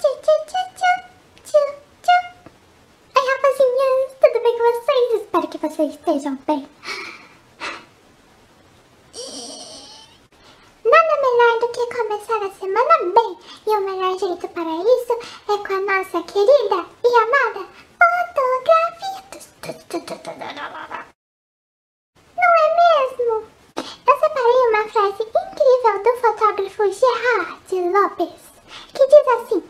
Oi, rapazinhas, tudo bem com vocês? Espero que vocês estejam bem. Nada melhor do que começar a semana bem. E o melhor jeito para isso é com a nossa querida e amada fotografia. Não é mesmo? Eu separei uma frase incrível do fotógrafo Gerard Lopes, que diz assim: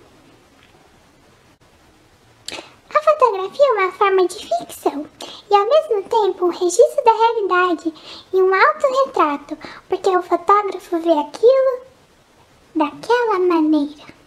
A fotografia uma forma de ficção e ao mesmo tempo um registro da realidade e um autorretrato, porque o fotógrafo vê aquilo daquela maneira.